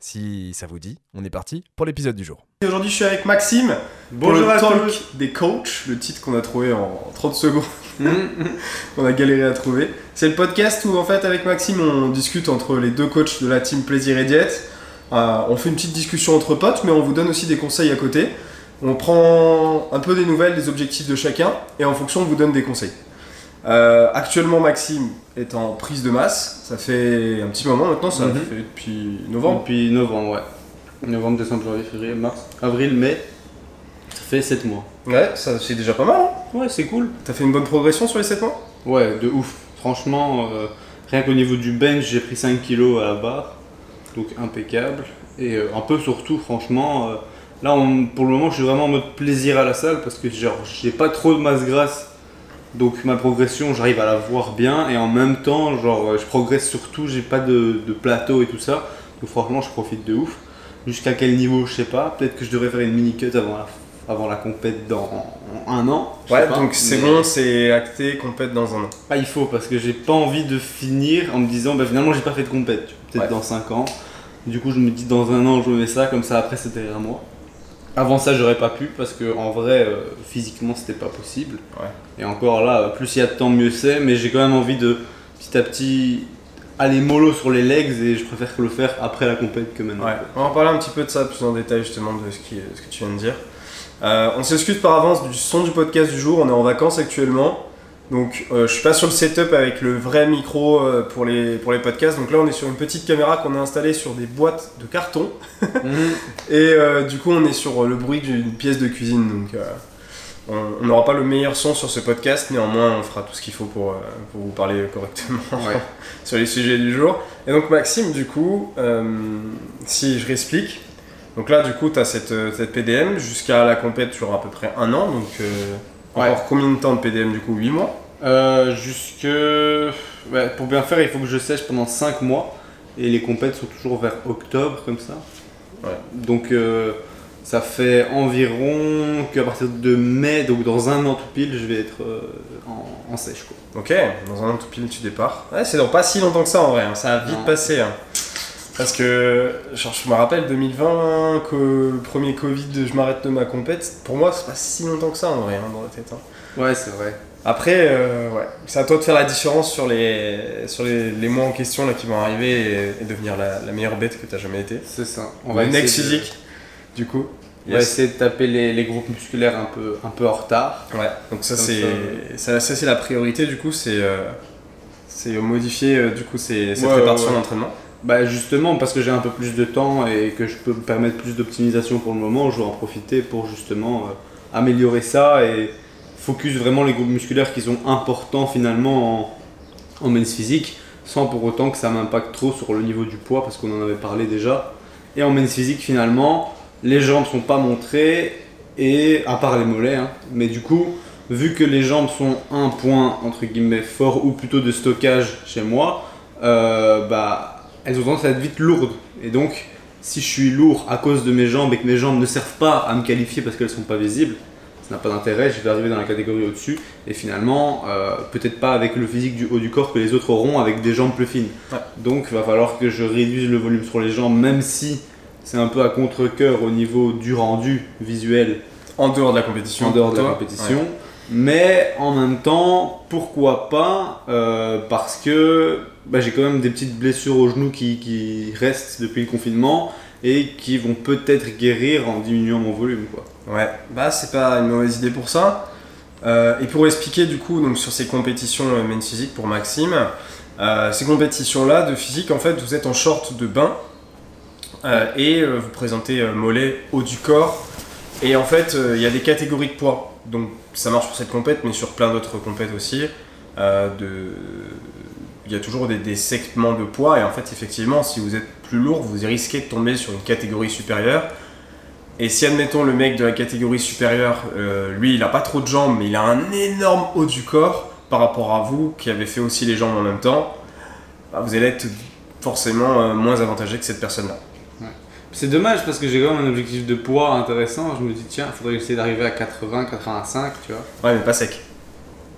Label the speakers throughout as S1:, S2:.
S1: Si ça vous dit, on est parti pour l'épisode du jour.
S2: Aujourd'hui, je suis avec Maxime
S3: Bonjour
S2: pour le
S3: à
S2: talk
S3: tous.
S2: des coachs, le titre qu'on a trouvé en 30 secondes. on a galéré à trouver. C'est le podcast où, en fait, avec Maxime, on discute entre les deux coachs de la team Plaisir et Diète. Euh, on fait une petite discussion entre potes, mais on vous donne aussi des conseils à côté. On prend un peu des nouvelles, des objectifs de chacun, et en fonction, on vous donne des conseils. Euh, actuellement, Maxime est en prise de masse. Ça fait un petit moment maintenant, ça
S3: Mhm.
S2: fait depuis novembre.
S3: Depuis novembre, ouais. Novembre, décembre, janvier, février, mars, avril, mai. Ça fait 7 mois.
S2: Ouais, ça c'est déjà pas mal. Hein
S3: Ouais, c'est cool.
S2: T'as fait une bonne progression sur les 7 mois?
S3: Ouais, de ouf. Franchement, euh, rien qu'au niveau du bench, j'ai pris 5 kilos à la barre. Donc impeccable. Et euh, un peu surtout, franchement, là on- pour le moment, je suis vraiment en mode plaisir à la salle parce que genre, j'ai pas trop de masse grasse. Donc ma progression, j'arrive à la voir bien et en même temps, genre, euh, je progresse surtout, j'ai pas de, de plateau et tout ça. Donc franchement, je profite de ouf. Jusqu'à quel niveau, je sais pas. Peut-être que je devrais faire une mini cut avant la, avant la compète dans un an.
S2: Ouais,
S3: pas.
S2: donc c'est
S3: Mais-
S2: bon, c'est acté, compète dans un an.
S3: ah, il faut, parce que j'ai pas envie de finir en me disant, bah finalement j'ai pas fait de compète, peut-être
S2: Ouais.
S3: dans 5 ans. Du coup, je me dis dans un an, je me mets ça, comme ça après c'est derrière moi. Avant ça, j'aurais pas pu, parce que en vrai, euh, physiquement, c'était pas possible.
S2: Ouais.
S3: Et encore là, euh, plus il y a de temps, mieux c'est, mais j'ai quand même envie de petit à petit aller mollo sur les legs et je préfère que le faire après la compète que maintenant.
S2: Ouais, on va en parler un petit peu de ça plus en détail justement de ce, qui, ce que tu viens de dire. Euh, on s'excuse par avance du son du podcast du jour, on est en vacances actuellement. Donc euh, je suis pas sur le setup avec le vrai micro euh, pour, les, pour les podcasts. Donc là on est sur une petite caméra qu'on a installée sur des boîtes de carton.
S3: Mhm.
S2: Et euh, du coup on est sur le bruit d'une pièce de cuisine. Donc euh, on n'aura pas le meilleur son sur ce podcast, néanmoins on fera tout ce qu'il faut pour, euh, pour vous parler correctement.
S3: Ouais.
S2: sur les sujets du jour. Et donc Maxime, du coup, euh, si je réexplique, donc là du coup tu as cette, euh, cette PDM jusqu'à la compète sur à peu près un an, donc euh,
S3: Ouais.
S2: encore combien de temps de PDM du coup 8 mois
S3: Euh, jusque. ouais, pour bien faire, il faut que je sèche pendant 5 mois. Et les compètes sont toujours vers octobre, comme ça.
S2: Ouais.
S3: Donc, euh, ça fait environ qu'à partir de mai, donc dans un an tout pile, je vais être euh, en, en sèche. Quoi.
S2: Ok, dans un an tout pile tu départs. Ouais, c'est dans pas si longtemps que ça en vrai, hein, ça a vite
S3: Non.
S2: passé. hein. Parce que genre, je me rappelle 2020, que premier Covid, je m'arrête de ma compète, pour moi c'est pas si longtemps que ça en vrai hein, dans la tête. hein.
S3: Ouais, c'est vrai.
S2: Après, euh, ouais, c'est à toi de faire la différence sur les, sur les, les mois en question là, qui vont arriver et, et devenir la, la meilleure bête que tu as jamais été.
S3: C'est ça. On va
S2: next
S3: de-
S2: physique, du coup.
S3: On va essayer de taper les, les groupes musculaires un peu, un peu en retard.
S2: Ouais, donc ça c'est ça, ça, c'est la priorité du coup, c'est euh, c'est modifier euh, du coup ces- cette
S3: Ouais,
S2: répartition
S3: ouais, ouais.
S2: d'entraînement.
S3: Bah justement parce que j'ai un peu plus de temps et que je peux me permettre plus d'optimisation pour le moment, je vais en profiter pour justement euh, améliorer ça et focus vraiment les groupes musculaires qui sont importants finalement en, en men's physique sans pour autant que ça m'impacte trop sur le niveau du poids parce qu'on en avait parlé déjà. Et en men's physique finalement, les jambes sont pas montrées et à part les mollets, hein. mais du coup vu que les jambes sont un point entre guillemets fort ou plutôt de stockage chez moi, euh, bah elles ont tendance à être vite lourdes. Et donc, si je suis lourd à cause de mes jambes et que mes jambes ne servent pas à me qualifier parce qu'elles sont pas visibles, ça n'a pas d'intérêt, je vais arriver dans la catégorie au-dessus. Et finalement, euh, peut-être pas avec le physique du haut du corps que les autres auront avec des jambes plus fines.
S2: Ouais.
S3: Donc, il va falloir que je réduise le volume sur les jambes, même si c'est un peu à contre-coeur au niveau du rendu visuel
S2: En dehors de la compétition.
S3: en dehors de la compétition.
S2: Ouais.
S3: Mais en même temps, pourquoi pas euh, Parce que bah, j'ai quand même des petites blessures au genou qui, qui restent depuis le confinement et qui vont peut-être guérir en diminuant mon volume. Quoi.
S2: Ouais, bah c'est pas une mauvaise idée pour ça. Euh, et pour expliquer du coup donc sur ces compétitions euh, men's physique pour Maxime, euh, ces compétitions là de physique en fait vous êtes en short de bain et vous présentez mollet haut du corps et en fait il y a des catégories de poids donc ça marche pour cette compète mais sur plein d'autres compètes aussi. De... Il y a toujours des, des segments de poids et en fait effectivement si vous êtes plus lourd vous risquez de tomber sur une catégorie supérieure Et si, admettons, le mec de la catégorie supérieure, euh, lui, il a pas trop de jambes, mais il a un énorme haut du corps par rapport à vous, qui avez fait aussi les jambes en même temps, bah, vous allez être forcément euh, moins avantagé que cette personne-là.
S3: C'est dommage parce que j'ai quand même un objectif de poids intéressant. Je me dis, tiens, il faudrait essayer d'arriver à 80, 85, tu vois.
S2: Ouais, mais pas sec.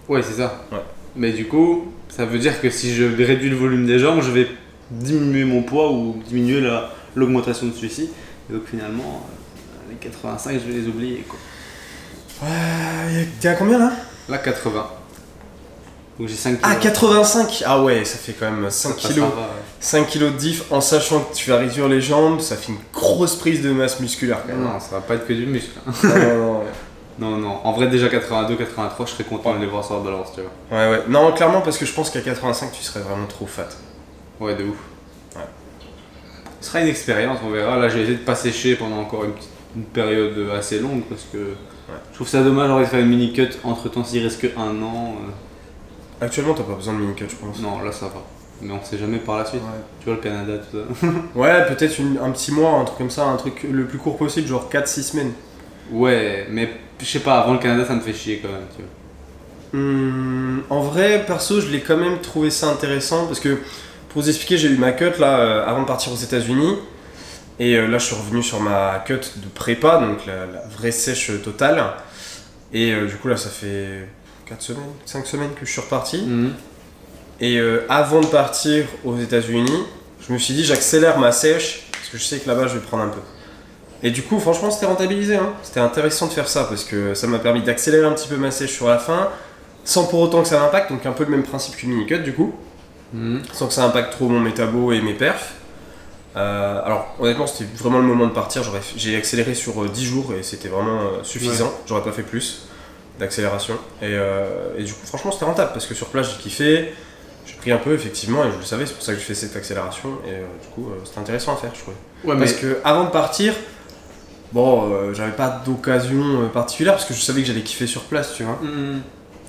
S3: Ouais, c'est ça.
S2: Ouais.
S3: Mais du coup, ça veut dire que si je réduis le volume des jambes, je vais diminuer mon poids ou diminuer la- l'augmentation de celui-ci. Et donc finalement, euh, les 85, je vais les oublier. Quoi.
S2: Ouais, t'es à combien là?
S3: Là, 80. Donc j'ai 5
S2: Ah, 85 Ah ouais, ça fait quand même 5
S3: Ça
S2: kilos.
S3: va, ouais.
S2: 5 kilos de diff en sachant que tu vas réduire les jambes, ça fait une grosse prise de masse musculaire quand même.
S3: Non, ça va pas être que du muscle. hein.
S2: non, non, non.
S3: Non, non. En vrai, déjà 82, 83, je serais content de les voir sur la balance, tu vois.
S2: Ouais, ouais. Non, clairement, parce que je pense qu'à 85, tu serais vraiment trop fat.
S3: Ouais, de ouf.
S2: Ouais.
S3: Ce sera une expérience, on verra. Là, j'ai essayé de pas sécher pendant encore une, petite- une période assez longue parce que je trouve ça dommage j'aurais de faire une mini cut entre temps s'il reste que un an. euh,
S2: Actuellement, t'as pas besoin de mini-cut, je pense.
S3: Non, là ça va. Mais on sait jamais par la suite.
S2: Ouais,
S3: Tu vois, le Canada, tout ça.
S2: Ouais, peut-être un petit mois, un truc comme ça, un truc le plus court possible, genre 4-6 semaines.
S3: ouais, mais je sais pas, avant le Canada, ça me fait chier quand même, tu vois.
S2: Hum, en vrai, perso, je l'ai quand même trouvé ça intéressant parce que pour vous expliquer, j'ai eu ma cut là euh, avant de partir aux États-Unis et euh, là, je suis revenu sur ma cut de prépa, donc la, la vraie sèche totale. Et euh, du coup, là, ça fait 4 semaines, 5 semaines que je suis reparti.
S3: Mhm.
S2: Et avant de partir aux États-Unis, je me suis dit, j'accélère ma sèche parce que je sais que là-bas, je vais prendre un peu. Et du coup, franchement, c'était rentabilisé. hein. C'était intéressant de faire ça parce que ça m'a permis d'accélérer un petit peu ma sèche sur la fin sans pour autant que ça m'impacte. Donc, un peu le même principe qu'une mini-cut du coup,
S3: Mhm.
S2: sans que ça impacte trop mon métabo et mes perfs. Euh, alors, honnêtement, c'était vraiment le moment de partir. J'ai accéléré sur euh, 10 jours et c'était vraiment euh, suffisant. J'aurais pas fait plus d'accélération. Et, euh, et du coup, franchement, c'était rentable parce que sur place, j'ai kiffé. J'ai pris un peu, effectivement, et je le savais, c'est pour ça que j'ai fait cette accélération. Et euh, du coup, euh, c'était intéressant à faire, je trouvais.
S3: Ouais,
S2: Parce que avant de partir, bon, euh, j'avais pas d'occasion euh, particulière parce que je savais que j'allais kiffer sur place, tu vois.
S3: Mhm.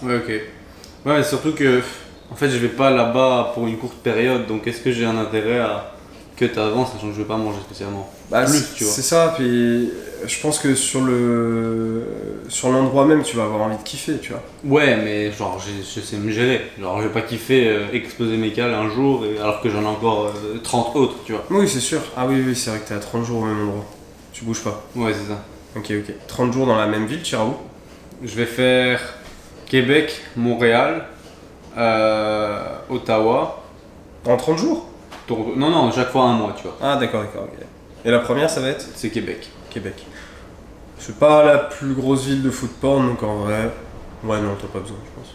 S3: Ouais, ok. Ouais, mais surtout que, en fait, je vais pas là-bas pour une courte période, donc est-ce que j'ai un intérêt à cut avant, sachant que je vais pas manger spécialement
S2: Bah,
S3: Plus, tu vois.
S2: C'est ça, puis je pense que sur le sur l'endroit même, tu vas avoir envie de kiffer, tu vois.
S3: Ouais, mais genre, je sais me gérer. Genre, je vais pas kiffer euh, exploser mes cales un jour, et- alors que j'en ai encore euh, 30 autres, tu vois.
S2: Oui, c'est sûr. Ah oui, oui, c'est vrai que t'es à 30 jours au même endroit. Tu bouges pas.
S3: Ouais, c'est ça.
S2: Ok, ok. 30 jours dans la même ville, tu iras où
S3: Je vais faire Québec, Montréal, euh, Ottawa,
S2: En 30 jours?
S3: Toronto. Non, non, chaque fois un mois, tu vois.
S2: Ah, d'accord, d'accord, ok. Et la première, ça va être?
S3: C'est Québec.
S2: Québec. C'est pas la plus grosse ville de foot porn, donc en vrai. Ouais, non, t'as pas besoin, je pense.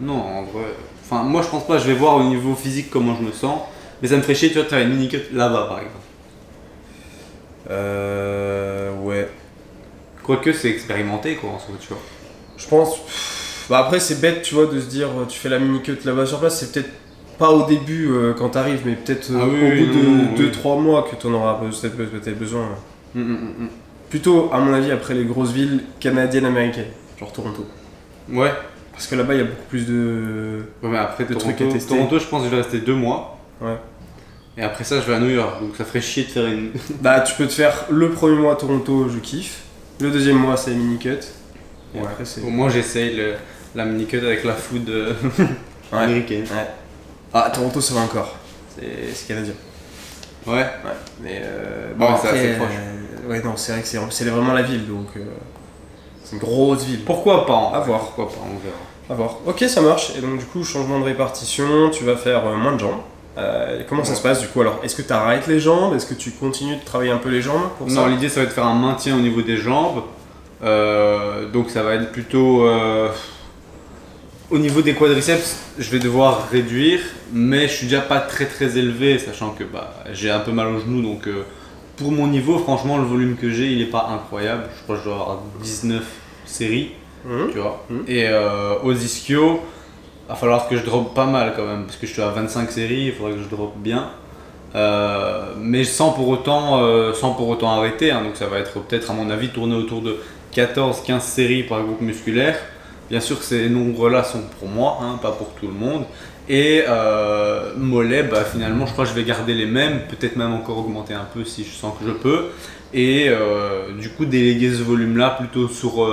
S3: Non, en vrai. Enfin, moi, je pense pas. Je vais voir au niveau physique comment je me sens. Mais ça me ferait chier, tu vois, de faire une mini-cut là-bas, par exemple.
S2: Euh. Ouais.
S3: Quoique, c'est expérimenté, quoi, en soi, tu vois.
S2: Je pense. Bah après, c'est bête, tu vois, de se dire, euh, tu fais la mini-cut là-bas sur place, c'est peut-être pas au début euh, quand t'arrives, mais peut-être euh,
S3: Ah oui,
S2: au bout de
S3: oui.
S2: 2-3 mois que t'en auras peut-être besoin.
S3: Hum, hum, hum,
S2: Plutôt, à mon avis, après les grosses villes canadiennes, américaines, genre Toronto.
S3: Ouais.
S2: Parce que là-bas, il y a beaucoup plus de.
S3: Ouais, mais après,
S2: De
S3: Toronto,
S2: trucs à tester.
S3: Toronto, je pense que je vais rester deux mois.
S2: Ouais.
S3: Et après ça, je vais à New York. Donc ça ferait chier de faire une.
S2: Bah, tu peux te faire le premier mois à Toronto, je kiffe. Le deuxième mois, c'est mini-cut. Et
S3: Ouais.
S2: après, c'est.
S3: Au moins, j'essaye le- la mini-cut avec la food euh,
S2: Ouais.
S3: américaine.
S2: Ah, Toronto, ça va encore. C'est canadien.
S3: Ouais.
S2: Ouais, mais euh,
S3: Ouais, c'est assez proche.
S2: euh, ouais, non, c'est vrai que c'est c'est vraiment la ville, donc euh, c'est une grosse ville.
S3: Pourquoi pas en
S2: À voir.
S3: Pourquoi pas, on verra.
S2: À voir. Ok, ça marche. Et donc, du coup, changement de répartition, tu vas faire moins de jambes. Euh, comment ça se passe du coup Alors, est-ce que tu arrêtes les jambes? Est-ce que tu continues de travailler un peu les jambes pour
S3: Non, l'idée ça va être de faire un maintien au niveau des jambes. Euh, donc ça va être plutôt euh, au niveau des quadriceps, je vais devoir réduire, mais je suis déjà pas très très élevé, sachant que bah, j'ai un peu mal au genou, donc pour mon niveau, franchement, le volume que j'ai, il est pas incroyable. Je crois que je dois avoir 19 séries,
S2: Mhm.
S3: tu vois.
S2: Mhm.
S3: Et aux ischio, va falloir que je drop pas mal quand même, parce que je suis à 25 séries, il faudrait que je drop bien. Euh, mais sans pour autant, euh, sans pour autant arrêter, hein. donc ça va être peut-être à mon avis tourner autour de 14-15 séries par groupe musculaire. Bien sûr ces nombres-là sont pour moi, hein, pas pour tout le monde. Et euh, mollet, bah, finalement, je crois que je vais garder les mêmes, peut-être même encore augmenter un peu si je sens que je peux. Et du coup, déléguer ce volume-là plutôt sur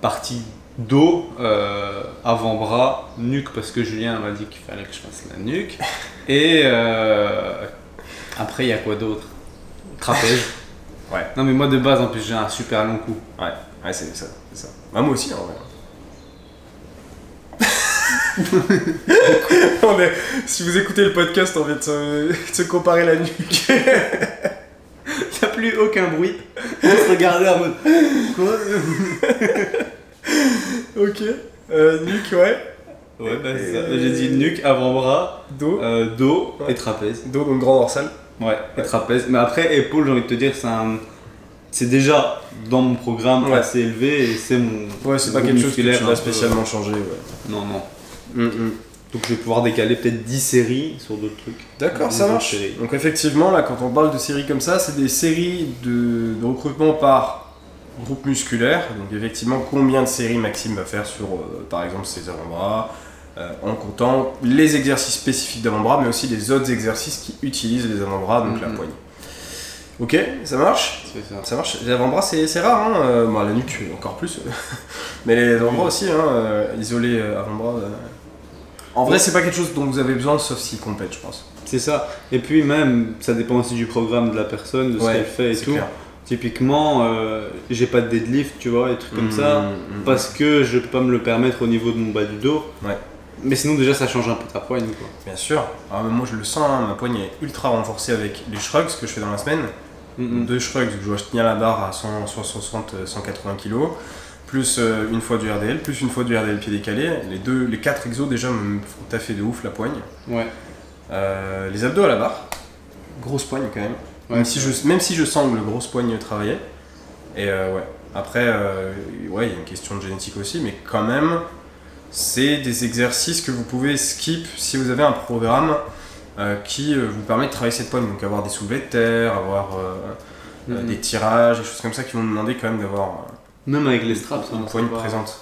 S3: partie dos, euh, avant-bras, nuque, parce que Julien m'a dit qu'il fallait que je fasse la nuque. Et euh, après, il y a quoi d'autre? Trapèze.
S2: Ouais.
S3: Non, mais moi de base, en plus, j'ai un super long cou.
S2: Ouais, ouais c'est ça. ça. Bah, moi aussi, en vrai. On est- Si vous écoutez le podcast, on vient de se, de se comparer la nuque.
S3: Il n'y a plus aucun bruit. On se regardait en mode. Quoi?
S2: ok. Euh, nuque, ouais.
S3: Ouais, bah c'est ça. J'ai dit nuque, avant-bras,
S2: Dos.
S3: euh, dos
S2: Ouais.
S3: et trapèze.
S2: Dos, donc grand dorsal.
S3: Ouais, et trapèze. Mais après, épaule, j'ai envie de te dire, c'est un. C'est déjà dans mon programme
S2: Ouais.
S3: assez élevé et c'est mon.
S2: Ouais, c'est pas quelque chose que
S3: musculaire
S2: tu vas
S3: peu-
S2: spécialement changer, ouais.
S3: Non, non. Donc je vais pouvoir décaler peut-être 10 séries sur d'autres trucs.
S2: D'accord, ça marche.
S3: séries.
S2: Donc effectivement, là, quand on parle de séries comme ça, c'est des séries de, de recrutement par groupe musculaire. Donc effectivement, combien de séries Maxime va faire sur, euh, par exemple, ses avant-bras, euh, en comptant les exercices spécifiques d'avant-bras, mais aussi les autres exercices qui utilisent les avant-bras, donc la
S3: Mhm.
S2: poigne. Ok, ça marche
S3: ça.
S2: Ça marche. Les avant-bras, c'est c'est rare, hein. euh, la nuque, encore plus. Mais les avant-bras aussi, hein, euh, isolés avant-bras. En vrai, c'est pas quelque chose dont vous avez besoin, sauf s'il complète, je pense.
S3: C'est ça. Et puis même, ça dépend aussi du programme de la personne, de ce
S2: Ouais,
S3: qu'elle fait et tout.
S2: clair.
S3: Typiquement, euh, j'ai pas de deadlift, tu vois, des trucs comme ça.
S2: Mm, mm,
S3: Parce que je peux pas me le permettre au niveau de mon bas du dos.
S2: Ouais.
S3: Mais sinon, déjà, ça change un peu ta poigne, quoi.
S2: Bien sûr. Alors, moi, je le sens, hein, ma poigne est ultra renforcée avec les shrugs que je fais dans la semaine.
S3: Mm, mm.
S2: Deux shrugs, je dois tenir la barre à 100, 160, euh, 180 kg, plus une fois du RDL, plus une fois du RDL pied décalé. Les, deux, les quatre exos déjà me font taffer de ouf la poigne.
S3: Ouais.
S2: Euh, les abdos à la barre, grosse poigne quand même. Même, si je, même si je sens que le grosse poigne travaillait. Et euh, ouais. Après, euh, ouais, il y a une question de génétique aussi, mais quand même, c'est des exercices que vous pouvez skip si vous avez un programme euh, qui vous permet de travailler cette poigne. Donc avoir des soulevés de terre, avoir
S3: Mhm.
S2: des tirages, des choses comme ça qui vont demander quand même d'avoir
S3: Même avec les straps,
S2: une
S3: hein,
S2: poigne
S3: c'est pas-
S2: présente.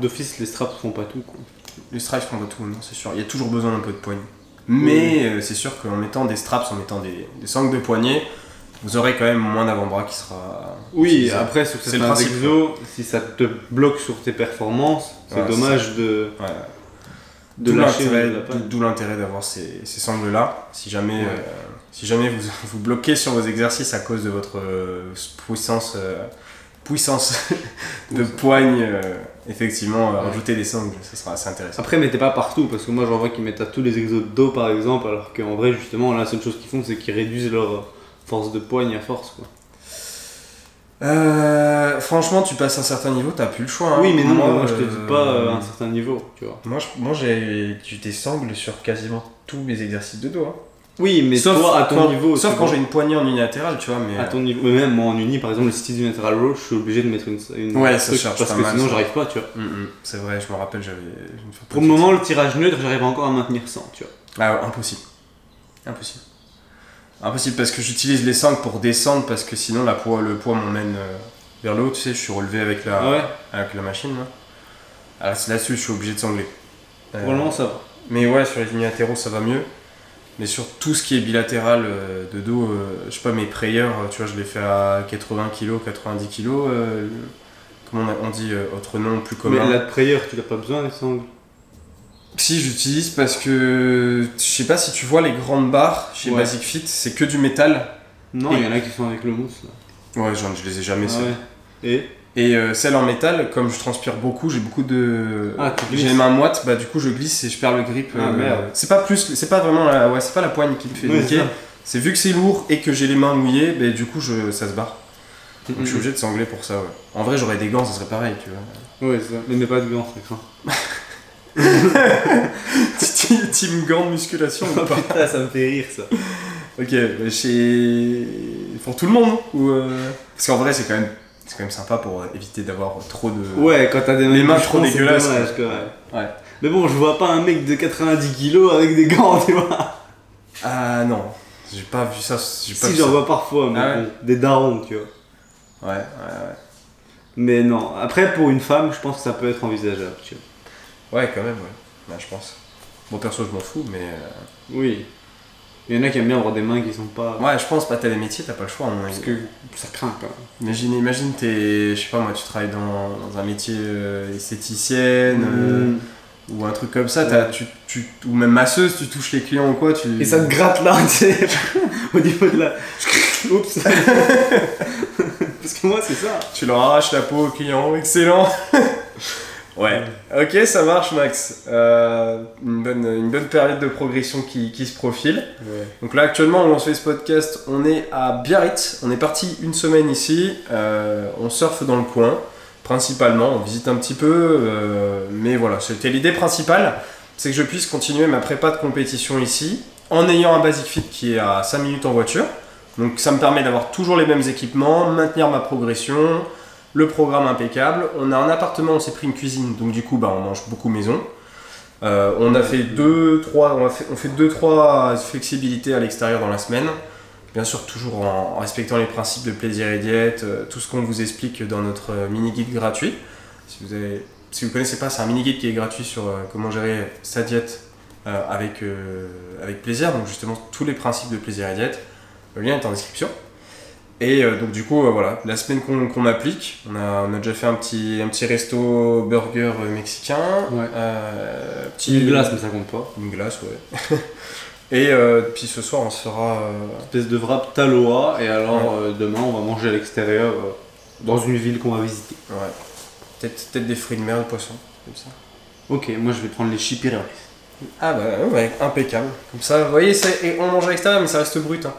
S3: D'office, les straps font pas tout, quoi.
S2: Les straps font pas tout, non, c'est sûr. Il y a toujours besoin d'un peu de poigne. Mais euh, c'est sûr qu'en mettant des straps, en mettant des, des sangles de poignet, vous aurez quand même moins d'avant-bras qui sera.
S3: Oui, après, sur certains exos, si ça te bloque sur tes performances, c'est
S2: Ouais,
S3: dommage de,
S2: Ouais.
S3: de
S2: D'où
S3: lâcher
S2: l'intérêt- d'avoir ces, ces sangles-là. Si jamais,
S3: Ouais.
S2: euh, si jamais vous vous bloquez sur vos exercices à cause de votre euh, puissance, euh, puissance de poigne, effectivement, euh,
S3: Ouais.
S2: rajouter des sangles, ça sera assez intéressant.
S3: Après, mettez pas partout, parce que moi j'en vois qu'ils mettent à tous les exos de dos par exemple, alors qu'en vrai, justement, la seule chose qu'ils font, c'est qu'ils réduisent leur force de poigne à force, quoi.
S2: Euh, franchement, tu passes un certain niveau, t'as plus le choix. hein.
S3: Oui, mais non,
S2: Moi,
S3: moi, je te
S2: euh,
S3: dis pas euh, un certain niveau, tu vois.
S1: Moi, j'ai eu des sangles sur quasiment tous mes exercices de dos. hein.
S3: Oui, mais
S2: sauf
S3: toi, à ton
S2: quand,
S3: niveau.
S2: Sauf quand j'ai une poignée en unilatéral, tu vois, mais.
S3: À ton niveau, mais même moi en uni, par exemple, le style du lateral row, je suis obligé de mettre une. une
S2: Ouais, ça
S3: truc,
S2: charge
S3: Parce que
S2: mal,
S3: sinon, j'arrive pas, tu vois.
S2: Mm, mm, c'est vrai, je me rappelle, j'avais.
S3: Pour le moment, le tirage neutre, j'arrive encore à maintenir 100, tu vois.
S2: Ah ouais, impossible. Impossible. Impossible parce que j'utilise les sangles pour descendre parce que sinon la poids, le poids m'emmène euh, vers le haut, tu sais, je suis relevé avec la,
S3: Ah ouais,
S2: avec la machine. Là. C'est là-dessus, je suis obligé de sangler. Euh,
S3: pour le moment, ça va.
S2: mais ouais, sur les unilatéraux, ça va mieux. Mais sur tout ce qui est bilatéral euh, de dos, euh, je sais pas, mes prayers, euh, tu vois, je les fais à 80 kg, 90 kg. comment on, dit autre nom plus commun
S3: Mais la prayer, tu n'as pas besoin des sangles.
S2: Si, j'utilise parce que je sais pas si tu vois les grandes barres chez
S3: Ouais.
S2: Basic Fit, c'est que du métal.
S3: Non, il y en a qui sont avec le mousse, là.
S2: Ouais, j'en- je les ai jamais
S3: Ah ouais. Et
S2: Et euh, celles en métal, comme je transpire beaucoup, j'ai beaucoup de.
S3: Ah,
S2: j'ai les mains moites, bah du coup je glisse et je perds le grip.
S3: Ah, merde.
S2: C'est pas plus, c'est pas vraiment la, ouais, c'est pas la poigne qui me fait
S3: Ouais,
S2: niquer.
S3: c'est
S2: vu que c'est lourd et que j'ai les mains mouillées, bah, du coup je, ça se barre. Donc je suis obligé de sangler pour ça. Ouais. En vrai, j'aurais des gants, ça serait pareil, tu vois.
S3: Ouais, c'est ça. Mais mets pas de gants, c'est craint.
S2: Team- gants musculation ou pas
S3: putain, ça me fait rire, ça.
S2: Ok, bah, chez... pour tout le monde ou euh, Parce qu'en vrai, c'est quand même, c'est quand même sympa pour euh, éviter d'avoir trop de.
S3: Ouais, quand t'as des
S2: Les mains trop dégueulasses,
S3: dommage,
S2: quoi.
S3: ouais.
S2: Ouais.
S3: Mais bon, je vois pas un mec de 90 kilos avec des gants, tu vois.
S2: Ah non, j'ai pas vu ça. Pas
S3: Si, j'en vois parfois, mais
S2: Ah ouais.
S3: des darons, tu vois.
S2: Ouais, ouais, ouais.
S3: Mais non, après, pour une femme, je pense que ça peut être envisageable, tu vois.
S2: Ouais, quand même, ouais. Ouais, je pense. Bon, perso, je m'en fous, mais. euh,
S3: Oui. Il y en a qui aiment bien avoir des mains qui sont pas.
S2: Ouais, je pense pas, t'as des métiers, t'as pas le choix.
S3: Parce que ça craint quand même.
S2: Imagine, imagine t'es. Je sais pas moi, tu travailles dans, dans un métier euh, esthéticienne. euh,
S3: Mm.
S2: ou un truc comme ça, tu, tu- ou même masseuse, tu touches les clients ou quoi, tu...
S3: Et ça te gratte là, tu sais, au niveau de la. Oups Parce que moi, c'est ça.
S2: tu leur arraches la peau au client, excellent Ouais, ok, ça marche Max. Euh, une, bonne, une bonne période de progression qui, qui se profile. Donc là actuellement on lance ce podcast, on est à Biarritz, on est parti une semaine ici, euh, on surfe dans le coin, principalement, on visite un petit peu, euh, mais voilà, c'était l'idée principale, c'est que je puisse continuer ma prépa de compétition ici, en ayant un Basic Fit qui est à 5 minutes en voiture, donc ça me permet d'avoir toujours les mêmes équipements, maintenir ma progression, le programme impeccable, on a un appartement, on s'est pris une cuisine, donc du coup bah, on mange beaucoup maison, euh, on a fait deux, trois, on, fait, deux, trois flexibilités à l'extérieur dans la semaine. Bien sûr, toujours en, respectant les principes de plaisir et diète, euh, tout ce qu'on vous explique dans notre euh, mini-guide gratuit. Si vous avez, si vous connaissez pas, c'est un mini-guide qui est gratuit sur comment gérer sa diète avec, avec plaisir. Donc justement, tous les principes de plaisir et diète. Le lien est en description. Et euh, donc du coup, euh, voilà, la semaine qu'on qu'on applique, on a, on a déjà fait un petit, un petit resto burger euh, mexicain.
S3: Ouais.
S2: Euh, petit,
S3: Une glace, mais ça compte pas.
S2: Une glace, ouais. Et puis ce soir, on se fera. euh,
S3: espèce de wrap taloa et alors demain on va manger à l'extérieur dans une ville qu'on va visiter.
S2: ouais. Peut-être peut-être des fruits de mer, de poisson, comme ça.
S3: Ok, moi je vais prendre les chipirellis.
S2: Ah bah ouais, impeccable. Comme ça, vous voyez, et on mange à l'extérieur, mais ça reste brut. hein.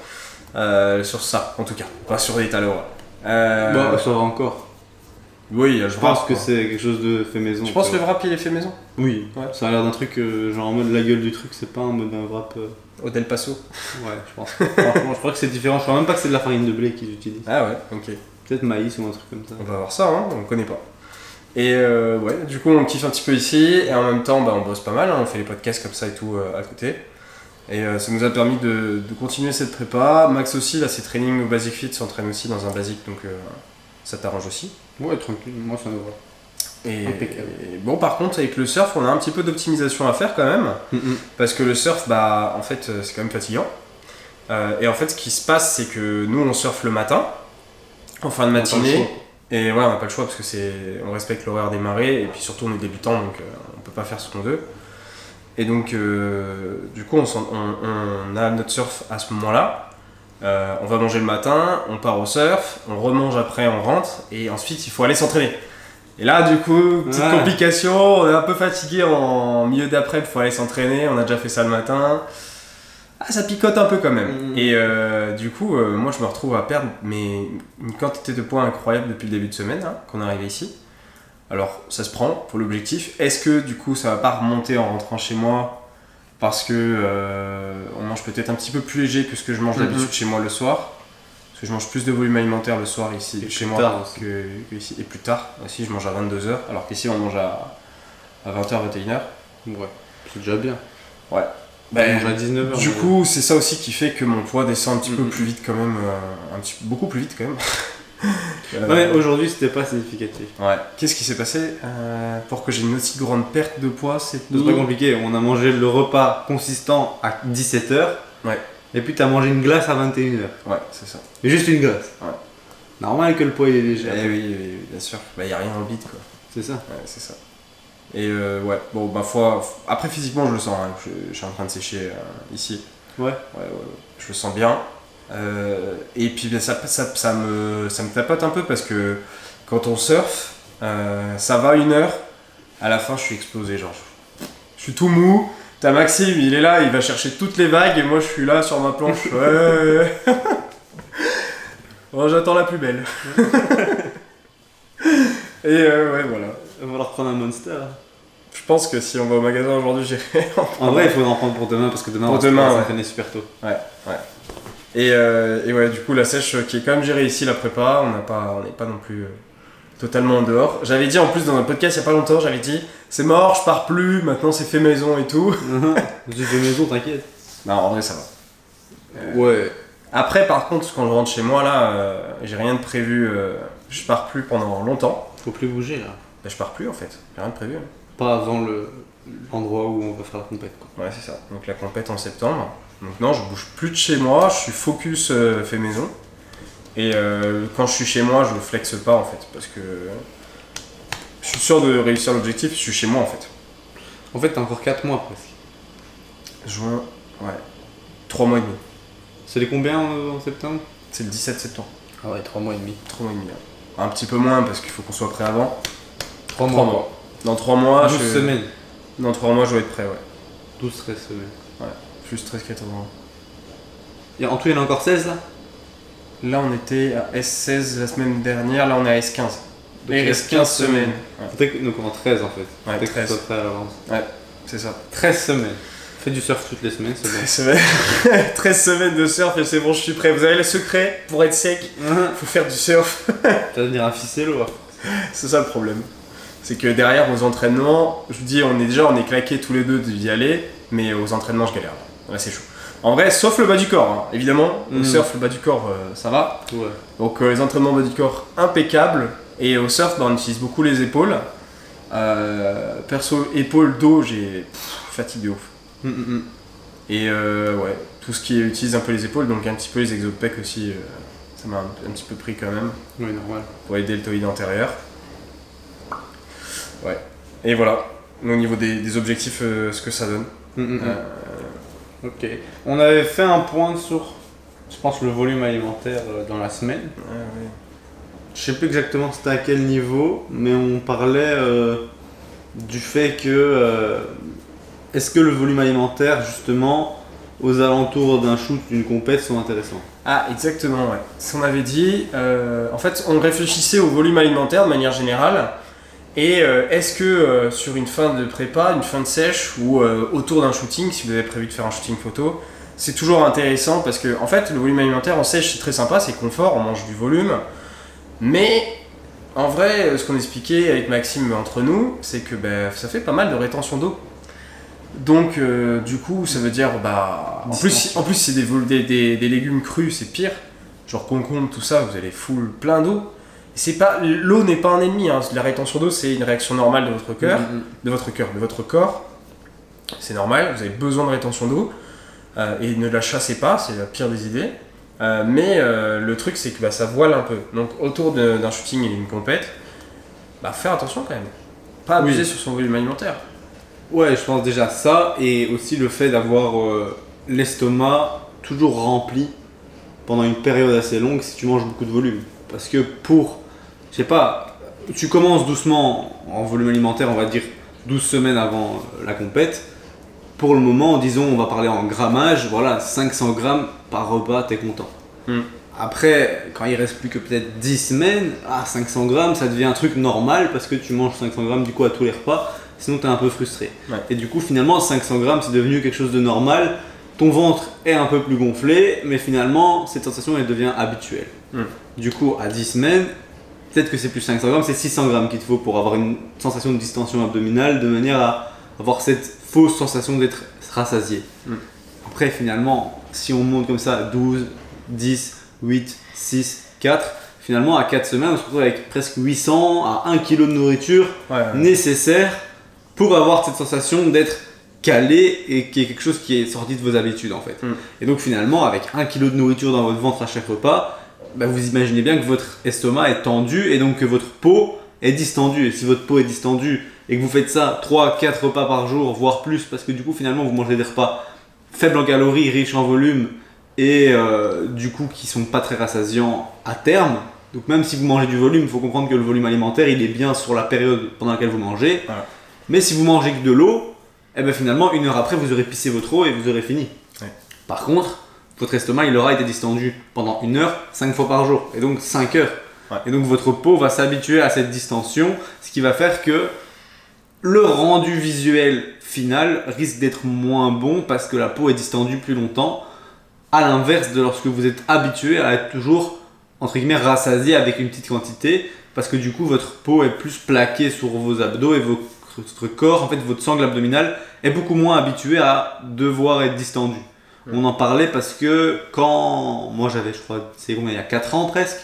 S2: Euh, sur ça, en tout cas. Pas sur des taloas. Euh,
S3: Bon, ça va encore.
S2: oui, je
S3: Je pense que c'est quelque chose de fait maison.
S2: Je pense que le wrap, il est fait maison?
S3: Oui,
S2: Ouais.
S3: ça a l'air d'un truc euh, genre en mode la gueule du truc, c'est pas en mode un wrap. euh,
S2: Au Del Paso.
S3: Ouais, je pense. Franchement, je crois que c'est différent. Je crois même pas que c'est de la farine de blé qu'ils utilisent.
S2: Ah ouais, ok.
S3: Peut-être maïs ou un truc comme ça.
S2: On va voir ça, hein, on connaît pas. Et euh, ouais, du coup, on kiffe un petit peu ici, et en même temps, bah, on bosse pas mal, hein, on fait les podcasts comme ça et tout euh, à côté. Et euh, ça nous a permis de, de continuer cette prépa. Max aussi, là, ses trainings au Basic Fit s'entraîne aussi dans un Basic, donc euh, ça t'arrange aussi.
S3: Ouais, tranquille, moi ça me va.
S2: Et,
S3: Impeccable.
S2: et bon, par contre, avec le surf, on a un petit peu d'optimisation à faire quand même, parce que le surf, bah, en fait, euh, c'est quand même fatigant. Euh, et en fait, ce qui se passe, c'est que nous, on surfe le matin, en fin de matinée. Et ouais, on n'a pas le choix parce que c'est, on respecte l'horaire des marées et puis surtout on est débutant donc on peut pas faire ce qu'on veut. Et donc euh, du coup on, s'en- on- on a notre surf à ce moment-là. Euh, on va manger le matin, on part au surf, on remange après, on rentre et ensuite il faut aller s'entraîner. Et là du coup petite
S3: Ouais.
S2: complication, on est un peu fatigué en milieu d'après, il faut aller s'entraîner. On a déjà fait ça le matin. Ah, ça picote un peu quand même.
S3: Mhm.
S2: Et euh, du coup, moi je me retrouve à perdre mais une quantité de points incroyable depuis le début de semaine hein, qu'on est arrivé ici. Alors ça se prend pour l'objectif. Est-ce que du coup ça va pas remonter en rentrant chez moi parce que euh, on mange peut-être un petit peu plus léger que ce que je mange
S3: Mhm.
S2: d'habitude chez moi le soir? Parce que je mange plus de volume alimentaire le soir ici
S3: Et
S2: chez
S3: plus
S2: moi
S3: tard aussi.
S2: que, que ici. Et plus tard aussi, je mange à 22h alors qu'ici on mange à, à 20h, 21h.
S3: Ouais, c'est déjà bien.
S2: Ben,
S3: on mange à 19h.
S2: Du coup, c'est ça aussi qui fait que mon poids descend un petit peu
S3: Mhm.
S2: plus vite quand même, euh, un petit, beaucoup plus vite quand même. Euh,
S3: Ouais, aujourd'hui c'était pas significatif.
S2: ouais. Qu'est-ce qui s'est passé euh, pour que j'ai une aussi grande perte de poids C'est
S3: C'est pas compliqué, on a mangé le repas consistant à 17h.
S2: Ouais.
S3: Et puis t'as mangé une glace à 21h.
S2: Ouais, c'est ça.
S3: Mais juste une glace.
S2: Ouais.
S3: Normal que le poids il est
S2: Eh
S3: léger.
S2: oui, oui, oui, bien sûr. Bah, y a rien dans le bide quoi.
S3: C'est ça.
S2: Ouais, c'est ça. Et euh, ouais, bon, ma foi, après physiquement, je le sens, hein, je, je suis en train de sécher euh, ici.
S3: Ouais.
S2: Ouais, ouais, ouais. Je le sens bien. Euh, et puis ben, ça, ça, ça, me, ça me tapote un peu parce que quand on surfe, euh, ça va une heure, à la fin je suis explosé, genre. Je suis tout mou. T'as Maxime, il est là, il va chercher toutes les vagues et moi je suis là sur ma planche. Ouais, ouais, ouais. bon, j'attends la plus belle. et euh, ouais, voilà.
S3: Il va falloir prendre un monster.
S2: Je pense que si on va au magasin aujourd'hui, j'irai
S3: En vrai, il faudra en prendre pour demain parce que demain
S2: Pour
S3: on va
S2: demain,
S3: faire
S2: ouais.
S3: super tôt.
S2: Et, euh, et ouais, du coup, la sèche euh, qui est quand même gérée ici, la prépa, on n'a pas, on n'est pas non plus euh, totalement en dehors. J'avais dit en plus dans un podcast il y a pas longtemps, j'avais dit c'est mort, je pars plus, maintenant c'est fait maison et tout.
S3: Tu fais maison, t'inquiète.
S2: Non, en vrai, ça va. Euh,
S3: Ouais.
S2: Après, par contre, quand je rentre chez moi, là, euh, j'ai rien de prévu, euh, je pars plus pendant longtemps.
S3: Faut plus bouger là.
S2: Ben, je pars plus en fait, j'ai rien de prévu. hein.
S3: pas avant le- l'endroit où on va faire la compète. quoi.
S2: Ouais, c'est ça. Donc la compète en septembre. Donc non, je bouge plus de chez moi, je suis focus euh, fait maison. Et euh, quand je suis chez moi, je flexe pas en fait, parce que je suis sûr de réussir l'objectif, je suis chez moi en fait.
S3: En fait, t'as encore 4 mois presque.
S2: Juin, ouais. 3 mois et demi.
S3: C'est les combien euh, en septembre?
S2: C'est le 17 septembre.
S3: Ah ouais, 3 mois et demi.
S2: 3 mois et demi. Un petit peu moins parce qu'il faut qu'on soit prêt avant.
S3: 3
S2: Trois mois. Dans 3 mois,
S3: 12
S2: je...
S3: semaines.
S2: Dans 3 mois, je vais être prêt, ouais.
S3: 12-13 semaines.
S2: Plus 13, 14 mois.
S3: Et en tout, il y en a encore 16 là?
S2: Là, on était à S16 la semaine dernière, là, on est à S15.
S3: Donc,
S2: Et il reste 15 semaines. Ouais,
S3: Faudrait que- Donc en 13 en fait.
S2: Ouais,
S3: Faudrait que
S2: 13.
S3: tu sois prêt à l'avance.
S2: c'est ça.
S3: 13 semaines. Fais du surf toutes les semaines, c'est bon.
S2: 13 semaines. 13 semaines de surf et c'est bon, je suis prêt. Vous avez le secret pour être sec Faut faire du surf.
S3: Tu vas devenir un ficello.
S2: C'est ça le problème. C'est que derrière aux entraînements, je vous dis, on est déjà on est claqués tous les deux d'y aller, mais aux entraînements je galère. Là c'est chaud. En vrai, sauf le bas du corps, hein. évidemment. Au
S3: Mhm.
S2: surf, le bas du corps, euh, ça va.
S3: Ouais.
S2: Donc euh, les entraînements bas du corps impeccables. Et au surf, bah, on utilise beaucoup les épaules. Euh, perso, épaules, dos, j'ai fatigue de ouf.
S3: Hum, hum.
S2: Et euh, ouais, tout ce qui utilise un peu les épaules, donc un petit peu les pec aussi, ça m'a un, un petit peu pris quand même
S3: Oui, normal.
S2: pour les deltoïdes antérieurs. Ouais. Et voilà, au niveau des, des objectifs, ce que ça donne.
S3: Hum, hum, hum.
S2: Euh,
S3: Ok. On avait fait un point sur, je pense, le volume alimentaire euh, dans la semaine.
S2: ouais.
S3: Je sais plus exactement c'était à quel niveau, mais on parlait euh, du fait que euh, est-ce que le volume alimentaire justement aux alentours d'un shoot d'une compète sont intéressants?
S2: Ah, exactement, ouais. Ce qu'on avait dit, euh, en fait, on réfléchissait au volume alimentaire de manière générale. Et euh, est-ce que euh, sur une fin de prépa, une fin de sèche ou euh, autour d'un shooting, si vous avez prévu de faire un shooting photo, c'est toujours intéressant parce que, en fait, le volume alimentaire en sèche, c'est très sympa, c'est confort, on mange du volume. Mais en vrai, ce qu'on expliquait avec Maxime entre nous, c'est que ben, ça fait pas mal de rétention d'eau. Donc, euh, du coup, ça veut dire, bah, en plus, en plus c'est des, vol- des, des- des légumes crus, c'est pire. Genre concombre, tout ça, vous allez full plein d'eau. C'est pas, l'eau n'est pas un ennemi. hein. La rétention d'eau, c'est une réaction normale de votre cœur,
S3: Hum, hum.
S2: de votre cœur, de votre corps. C'est normal. Vous avez besoin de rétention d'eau euh, et ne la chassez pas. C'est la pire des idées. Euh, mais euh, le truc, c'est que bah, ça voile un peu. Donc, autour d'un shooting et d'une compète, bah, faire attention quand même. Pas abuser
S3: Oui.
S2: sur son volume alimentaire.
S3: Ouais, je pense déjà ça, et aussi le fait d'avoir l'estomac toujours rempli pendant une période assez longue si tu manges beaucoup de volume. Parce que pour, je sais pas, tu commences doucement en volume alimentaire, on va dire 12 semaines avant euh, la compète. Pour le moment, disons, on va parler en grammage, voilà, 500 grammes par repas, t'es content.
S2: Hmm.
S3: Après, quand il reste plus que peut-être 10 semaines, ah, 500 grammes, ça devient un truc normal parce que tu manges 500 grammes du coup à tous les repas, sinon t'es un peu frustré.
S2: Ouais.
S3: Et du coup, finalement, 500 grammes, c'est devenu quelque chose de normal. Ton ventre est un peu plus gonflé, mais finalement, cette sensation, elle devient habituelle.
S2: Mm.
S3: Du coup, à 10 semaines, peut-être que c'est plus 500 grammes, c'est 600 grammes qu'il te faut pour avoir une sensation de distension abdominale, de manière à avoir cette fausse sensation d'être rassasié.
S2: Mm.
S3: Après, finalement, si on monte comme ça, 12, 10, 8, 6, 4, finalement, à 4 semaines, on se retrouve avec presque 800 à 1 kg de nourriture
S2: Ouais, ouais.
S3: nécessaire pour avoir cette sensation d'être calé et qui est quelque chose qui est sorti de vos habitudes en fait.
S2: Mm.
S3: Et donc finalement avec un kilo de nourriture dans votre ventre à chaque repas, bah, vous imaginez bien que votre estomac est tendu et donc que votre peau est distendue. Et si votre peau est distendue et que vous faites ça 3-4 repas par jour, voire plus, parce que du coup finalement vous mangez des repas faibles en calories, riches en volume et euh, du coup qui sont pas très rassasiants à terme. Donc même si vous mangez du volume, il faut comprendre que le volume alimentaire il est bien sur la période pendant laquelle vous mangez.
S2: Voilà.
S3: Mais si vous mangez que de l'eau, eh ben finalement une heure après vous aurez pissé votre eau et vous aurez fini.
S2: Ouais.
S3: Par contre, votre estomac il aura été distendu pendant une heure, cinq fois par jour, et donc 5 heures.
S2: Ouais.
S3: Et donc votre peau va s'habituer à cette distension, ce qui va faire que le rendu visuel final risque d'être moins bon parce que la peau est distendue plus longtemps, à l'inverse de lorsque vous êtes habitué à être toujours entre guillemets rassasié avec une petite quantité, parce que du coup votre peau est plus plaquée sur vos abdos et votre corps, en fait votre sangle abdominale est beaucoup moins habitué à devoir être distendu. On en parlait parce que quand moi j'avais, je crois, c'est combien, il y a 4 ans presque,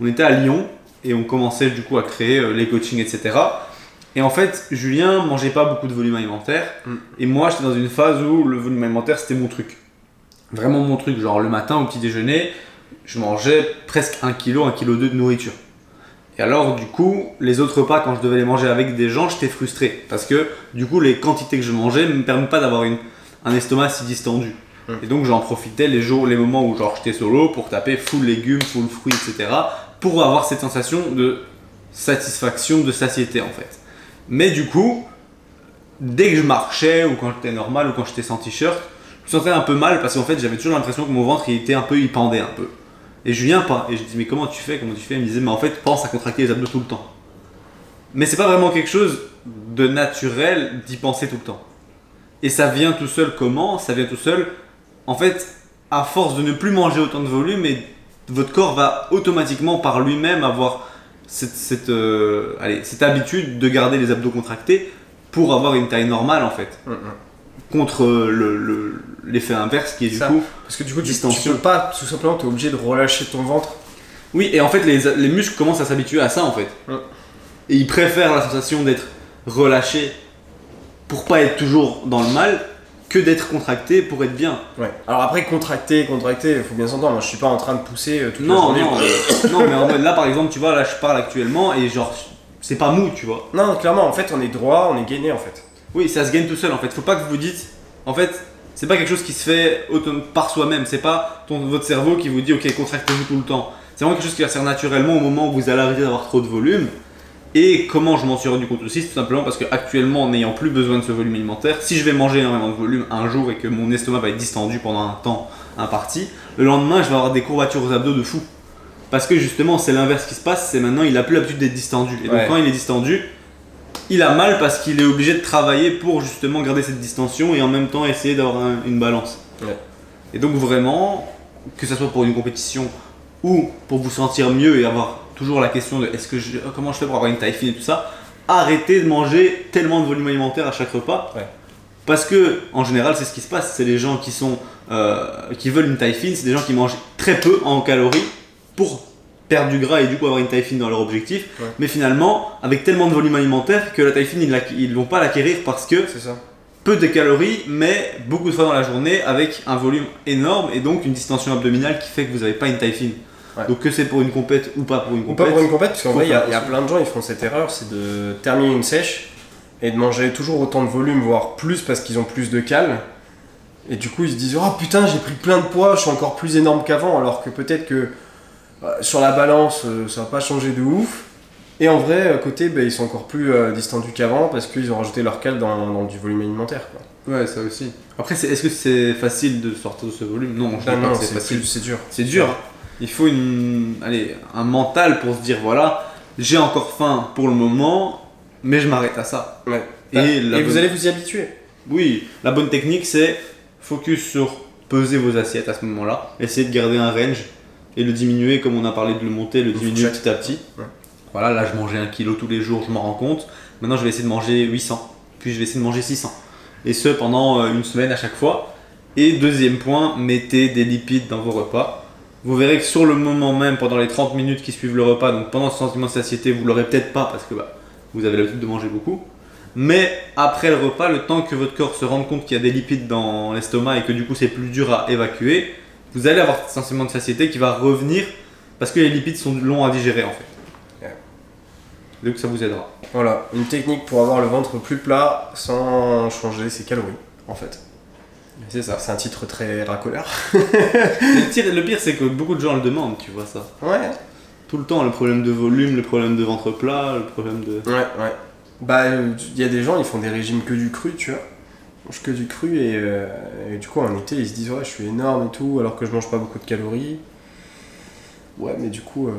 S3: on était à Lyon et on commençait du coup à créer euh, les coachings, etc. Et en fait, Julien mangeait pas beaucoup de volume alimentaire.
S2: Mm.
S3: Et moi, j'étais dans une phase où le volume alimentaire, c'était mon truc. Vraiment mon truc. Genre, le matin, au petit déjeuner, je mangeais presque 1 kg, 1 kg de nourriture. Et alors, du coup, les autres repas, quand je devais les manger avec des gens, j'étais frustré. Parce que, du coup, les quantités que je mangeais ne me permettent pas d'avoir un estomac si distendu.
S2: Mm.
S3: Et donc, j'en profitais les jours, les moments où genre j'étais solo pour taper full légumes, full fruits, etc. Pour avoir cette sensation de satisfaction, de satiété en fait. Mais du coup, dès que je marchais ou quand j'étais normal ou quand j'étais sans t-shirt, je me sentais un peu mal parce qu'en fait j'avais toujours l'impression que mon ventre il était un peu, il pendait un peu. Et Julien pas. Et je dis mais comment tu fais, comment tu fais? Il me disait mais en fait pense à contracter les abdos tout le temps. Mais c'est pas vraiment quelque chose de naturel d'y penser tout le temps. Et ça vient tout seul comment? Ça vient tout seul en fait à force de ne plus manger autant de volume et votre corps va automatiquement par lui-même avoir cette, cette, euh, allez, cette habitude de garder les abdos contractés pour avoir une taille normale en fait.
S2: Mm, mm.
S3: Contre le- le- l'effet inverse qui est du
S2: Ça.
S3: coup.
S2: Parce que du coup, tu, tu peux pas, tout simplement, t'es obligé de relâcher ton ventre.
S3: Oui, et en fait les, les muscles commencent à s'habituer à ça en fait.
S2: Mm.
S3: Et ils préfèrent la sensation d'être relâchés pour pas être toujours dans le mal que d'être contracté pour être bien.
S2: Ouais. Alors après, contracter, contracter, faut bien s'entendre. Moi, je suis pas en train de pousser euh, toute la
S3: Non,
S2: journée.
S3: non, non, mais en mode là par exemple, tu vois, là je parle actuellement et genre c'est pas mou, tu vois.
S2: Non, clairement, en fait, on est droit, on est gainé, en fait.
S3: Oui, ça se gagne tout seul en fait. Faut pas que vous vous dites, en fait, c'est pas quelque chose qui se fait par soi-même. C'est pas ton, votre cerveau qui vous dit, ok, contractez-vous tout le temps. C'est vraiment quelque chose qui va se faire naturellement au moment où vous allez arrêter d'avoir trop de volume. Et comment je m'en suis rendu compte aussi, c'est tout simplement parce que actuellement, en n'ayant plus besoin de ce volume alimentaire, si je vais manger énormément de volume un jour et que mon estomac va être distendu pendant un temps imparti, le lendemain, je vais avoir des courbatures aux abdos de fou. Parce que justement, c'est l'inverse qui se passe, c'est maintenant, il a plus l'habitude d'être distendu. Et donc,
S2: Ouais.
S3: quand il est distendu, il a mal parce qu'il est obligé de travailler pour justement garder cette distension et en même temps essayer d'avoir un- une balance.
S2: Ouais.
S3: Et donc vraiment, que ce soit pour une compétition ou pour vous sentir mieux et avoir toujours la question de est-ce que je, comment je fais pour avoir une taille fine et tout ça, arrêtez de manger tellement de volume alimentaire à chaque repas.
S2: Ouais.
S3: Parce que en général c'est ce qui se passe, c'est les gens qui sont euh, qui veulent une taille fine, c'est des gens qui mangent très peu en calories pour perdre du gras et du coup avoir une taille fine dans leur objectif.
S2: Ouais.
S3: Mais finalement, avec tellement de volume alimentaire que la taille fine, ils ne vont pas l'acquérir parce que
S2: C'est ça.
S3: peu de calories, mais beaucoup de fois dans la journée avec un volume énorme et donc une distension abdominale qui fait que vous n'avez pas une taille fine.
S2: Ouais.
S3: Donc que c'est pour une compète ou pas pour une
S2: Ou pas
S3: compète.
S2: pour une compète, parce qu'en vrai, il y, a- plein de gens, ils font cette erreur, c'est de terminer une sèche et de manger toujours autant de volume, voire plus, parce qu'ils ont plus de cales. Et du coup, ils se disent Oh putain, j'ai pris plein de poids, je suis encore plus énorme qu'avant, alors que peut-être que euh, sur la balance, euh, ça va pas changer de ouf. Et en vrai, à côté, bah, ils sont encore plus euh, distendus qu'avant parce qu'ils ont rajouté leur cale dans, dans du volume alimentaire. Quoi.
S3: Ouais, ça aussi. Après, est-ce que c'est facile de sortir de ce volume? Non, je
S2: Ah
S3: pas
S2: non,
S3: c'est facile.
S2: c'est dur.
S3: C'est dur. Il faut une, allez, un mental pour se dire voilà, j'ai encore faim pour le moment, mais je m'arrête à ça.
S2: Ouais.
S3: Et,
S2: Et,
S3: la
S2: vous allez vous y habituer.
S3: Oui, la bonne technique c'est focus sur peser vos assiettes à ce moment-là, essayer de garder un range et le diminuer comme on a parlé de le monter, le diminuer petit à petit.
S2: Ouais.
S3: Voilà, là je mangeais un kilo tous les jours, je m'en rends compte. Maintenant je vais essayer de manger 800, puis je vais essayer de manger 600. Et ce pendant euh, une semaine à chaque fois. Et deuxième point, mettez des lipides dans vos repas. Vous verrez que sur le moment même, pendant les 30 minutes qui suivent le repas, donc pendant ce sentiment de satiété, vous l'aurez peut-être pas parce que bah, vous avez l'habitude de manger beaucoup. Mais après le repas, le temps que votre corps se rende compte qu'il y a des lipides dans l'estomac et que du coup c'est plus dur à évacuer, vous allez avoir ce sentiment de satiété qui va revenir parce que les lipides sont longs à digérer en fait.
S2: Ouais.
S3: Donc ça vous aidera.
S2: Voilà, une technique pour avoir le ventre plus plat sans changer ses calories, en fait.
S3: C'est ça.
S2: C'est un titre très racoleur.
S3: le, pire, le pire, c'est que beaucoup de gens le demandent, tu vois ça.
S2: Ouais.
S3: Tout le temps, le problème de volume, le problème de ventre plat, le problème de.
S2: Ouais, ouais. Bah, il y a des gens, ils font des régimes que du cru, tu vois. Ils mangent que du cru et, euh, et du coup, en été, ils se disent, ouais, je suis énorme et tout, alors que je mange pas beaucoup de calories. Ouais, mais du coup, euh,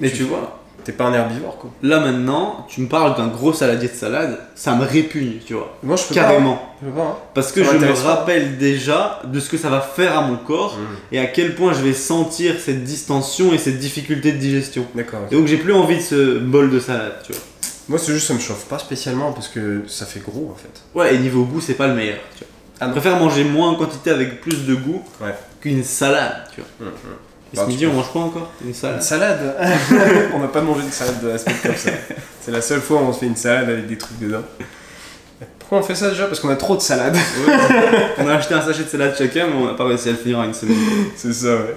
S3: Mais
S2: Tu-
S3: tu vois,
S2: t'es pas un herbivore, quoi.
S3: là maintenant, tu me parles d'un gros saladier de salade, ça me répugne, tu vois.
S2: Moi, je peux
S3: Carrément.
S2: pas. Je peux pas, hein.
S3: Parce que
S2: Ça
S3: je me rappelle déjà de ce que ça va faire à mon corps
S2: Mmh.
S3: et à quel point je vais sentir cette distension et cette difficulté de digestion.
S2: D'accord.
S3: Et donc j'ai plus envie de ce bol de salade, tu vois.
S2: Moi, c'est juste, ça me chauffe pas spécialement parce que ça fait gros, en fait.
S3: Ouais, et niveau goût, c'est pas le meilleur, tu vois.
S2: Ah
S3: je préfère manger moins en quantité avec plus de goût
S2: Ouais.
S3: qu'une salade, tu vois.
S2: Mmh, mmh.
S3: Et ce midi, on mange quoi encore? Une
S2: Une
S3: salade
S2: salade On n'a pas mangé de salade de la semaine comme ça. C'est la seule fois où on se fait une salade avec des trucs dedans. Pourquoi on fait ça déjà? Parce qu'on a trop de salade.
S3: Ouais. On a acheté un sachet de salade chacun, mais on n'a pas réussi à le finir en une semaine.
S2: C'est ça, ouais.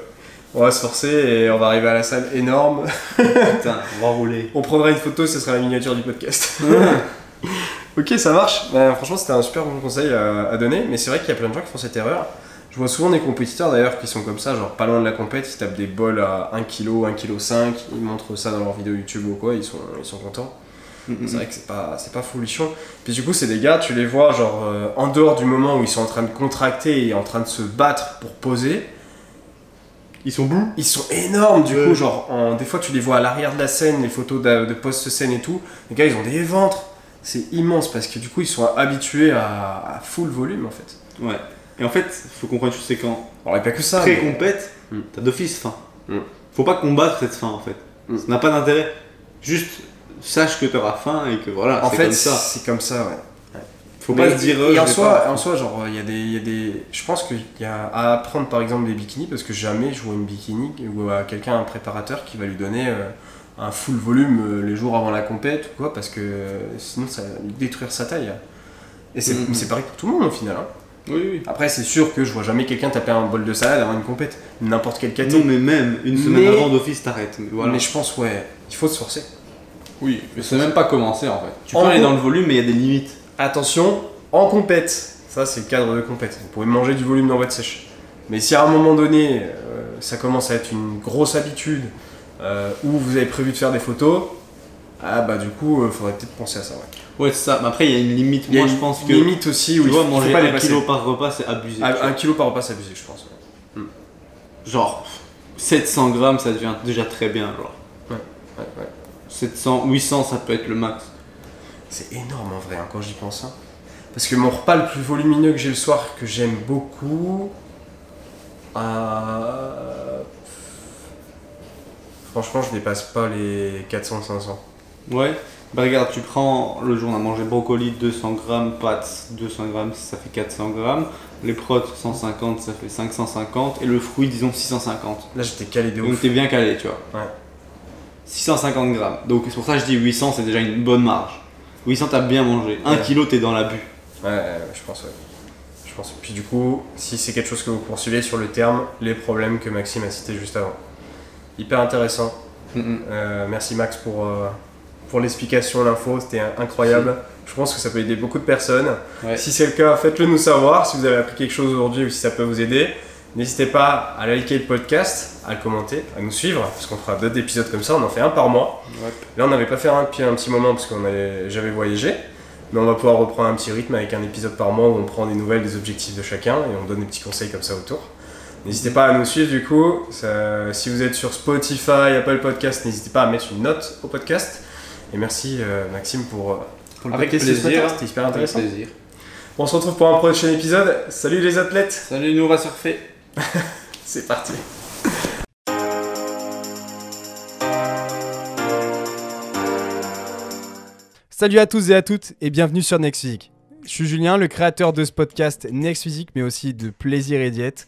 S2: On va se forcer et on va arriver à la salle énorme.
S3: Putain, on va rouler.
S2: On prendra une photo, ce sera la miniature du podcast. ok, ça marche. Bah, franchement, c'était un super bon conseil à, à donner, mais c'est vrai qu'il y a plein de gens qui font cette erreur. Je vois souvent des compétiteurs d'ailleurs qui sont comme ça, genre pas loin de la compète, ils tapent des bols à 1 kg, 1 kg 5, ils montrent ça dans leurs vidéos YouTube ou quoi, ils sont, ils sont contents. C'est vrai que c'est pas, c'est pas folichon. Puis du coup, c'est des gars, tu les vois, genre, euh, en dehors du moment où ils sont en train de contracter et en train de se battre pour poser,
S3: Ils sont bouts
S2: ils sont énormes du coup, genre, en- des fois tu les vois à l'arrière de la scène, les photos de, de post-scène et tout, les gars ils ont des ventres, c'est immense parce que du coup ils sont habitués à, à full volume en fait.
S3: Ouais. Et en fait, faut comprendre une chose, c'est quand
S2: Alors, il n'y a pas que ça.
S3: très
S2: mais-
S3: compète,
S2: Mm.
S3: t'as d'office faim.
S2: Mm.
S3: Faut pas combattre cette faim en fait.
S2: Mm.
S3: Ça n'a pas d'intérêt. Juste sache que t'auras faim et que voilà,
S2: En fait,
S3: comme ça.
S2: c'est comme ça, ouais.
S3: Faut
S2: Mais-
S3: pas se dire.
S2: Et,
S3: euh,
S2: en, soi,
S3: pas-
S2: en soi, genre, il y, a des- il y a des. Je pense qu'il y a à apprendre par exemple des bikinis parce que jamais je vois une bikini ou à quelqu'un, un préparateur qui va lui donner euh, un full volume euh, les jours avant la compète ou quoi parce que sinon ça va détruire sa taille. Et c'est
S3: Mhm.
S2: c'est pareil pour tout le monde au final. hein.
S3: Oui, oui.
S2: Après, c'est sûr que je vois jamais quelqu'un taper un bol de salade avant une compète, n'importe quelle caté.
S3: Non, mais même une semaine
S2: Mais-
S3: avant d'office, t'arrêtes. Mais voilà.
S2: Mais je pense, ouais, il faut se forcer.
S4: Oui, mais c'est même pas commencé en fait.
S3: Tu peux
S2: En
S3: aller
S2: gros-
S3: dans le volume, mais il y a des limites.
S2: Attention, en compète, ça c'est le cadre de compète. Vous pouvez manger du volume dans votre sèche. Mais si à un moment donné, euh, ça commence à être une grosse habitude, euh, ou vous avez prévu de faire des photos, ah bah du coup, il faudrait peut-être penser à ça. Ouais.
S3: Ouais, c'est ça. Mais après, il y a une limite. Moi, je pense que.
S2: limite aussi où
S3: tu
S2: il
S3: vois, manger
S2: pas
S3: un
S2: dépasser.
S3: kilo par repas, c'est abusé.
S2: Un, kilo par repas, c'est abusé, je pense. ouais.
S3: Genre, 700 grammes, ça devient déjà très bien. Genre,
S2: Ouais, ouais.
S3: 700, 800, ça peut être le max.
S2: C'est énorme en vrai hein, quand j'y pense. hein. Parce que mon repas le plus volumineux que j'ai le soir, que j'aime beaucoup. euh, Franchement, je dépasse pas les 400-500.
S3: Ouais. Bah regarde, tu prends le jour on a mangé brocoli 200 grammes, pâtes 200 grammes, ça fait 400 grammes. Les protes 150, ça fait 550. Et le fruit, disons 650.
S2: Là, j'étais calé de
S3: Donc
S2: ouf.
S3: t'es bien calé, tu vois.
S2: Ouais.
S3: 650 grammes. Donc c'est pour ça que je dis 800, c'est déjà une bonne marge. 800, t'as bien mangé. 1
S2: Ouais.
S3: kilo, t'es dans l'abus.
S2: Ouais, ouais, ouais, je pense, ouais. Je pense. Puis du coup, si c'est quelque chose que vous poursuivez sur le terme, les problèmes que Maxime a cités juste avant. Hyper intéressant. Euh, merci Max pour, euh, pour l'explication, l'info, c'était incroyable. Je pense que ça peut aider beaucoup de personnes.
S3: Ouais.
S2: Si c'est le cas, faites-le nous savoir si vous avez appris quelque chose aujourd'hui ou si ça peut vous aider. N'hésitez pas à liker le podcast, à le commenter, à nous suivre, parce qu'on fera d'autres épisodes comme ça, on en fait un par mois. Là, on n'avait pas fait un depuis un petit moment parce qu'on avait- j'avais voyagé, mais on va pouvoir reprendre un petit rythme avec un épisode par mois où on prend des nouvelles, des objectifs de chacun et on donne des petits conseils comme ça autour. N'hésitez pas à nous suivre du coup. Ça- si vous êtes sur Spotify, Apple Podcast, n'hésitez pas à mettre une note au podcast. Et merci euh, Maxime pour, euh, pour le
S3: Avec
S2: ce
S3: plaisir.
S2: matin, C'était hyper
S3: Avec
S2: intéressant.
S3: plaisir.
S2: On se retrouve pour un prochain épisode. Salut les athlètes,
S3: Salut, nous on va surfer.
S2: c'est parti.
S1: Salut à tous et à toutes et bienvenue sur Next Physique. Je suis Julien, le créateur de ce podcast Next Physique, mais aussi de Plaisir et Diète